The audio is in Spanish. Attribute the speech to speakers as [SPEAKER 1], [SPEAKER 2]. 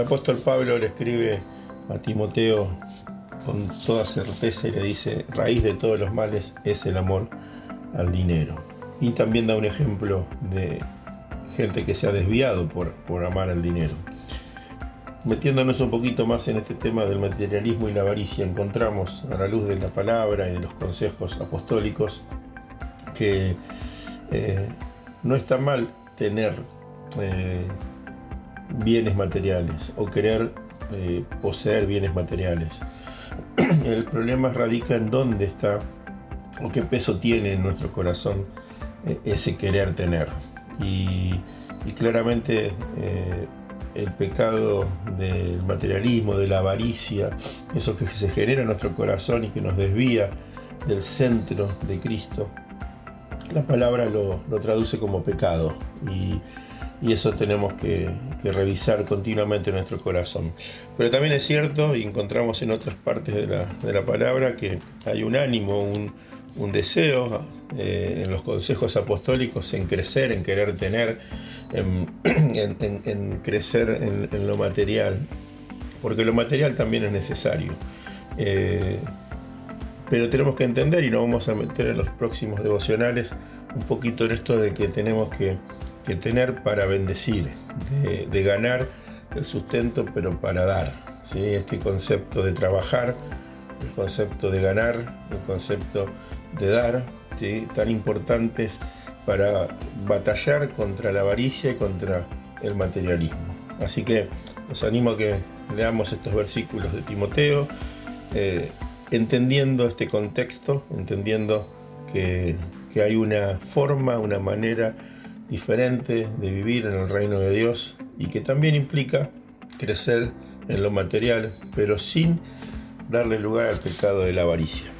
[SPEAKER 1] apóstol Pablo le escribe a Timoteo con toda certeza y le dice, raíz de todos los males es el amor al dinero. Y también da un ejemplo de gente que se ha desviado por, por amar al dinero. Metiéndonos un poquito más en este tema del materialismo y la avaricia, encontramos a la luz de la palabra y de los consejos apostólicos que eh, no está mal tener eh, bienes materiales o querer eh, poseer bienes materiales. El problema radica en dónde está o qué peso tiene en nuestro corazón ese querer tener. Y, claramente el pecado del materialismo, de la avaricia, eso que se genera en nuestro corazón y que nos desvía del centro de Cristo. La palabra lo, traduce como pecado y, eso tenemos que, revisar continuamente en nuestro corazón. Pero también es cierto, y encontramos en otras partes de la, palabra, que hay un ánimo, un, deseo eh, en los consejos apostólicos en crecer, en querer tener, en, crecer en, lo material, porque lo material también es necesario. Eh, pero tenemos que entender, y nos vamos a meter en los próximos devocionales, un poquito en esto de que tenemos que, tener para bendecir, de, ganar el sustento, pero para dar. ¿sí? Este concepto de trabajar, el concepto de ganar, el concepto de dar, tan importantes para batallar contra la avaricia y contra el materialismo. Así que os animo a que leamos estos versículos de Timoteo, eh, entendiendo este contexto, entendiendo que, que hay una forma, una manera diferente de vivir en el reino de Dios y que también implica crecer en lo material, pero sin darle lugar al pecado de la avaricia.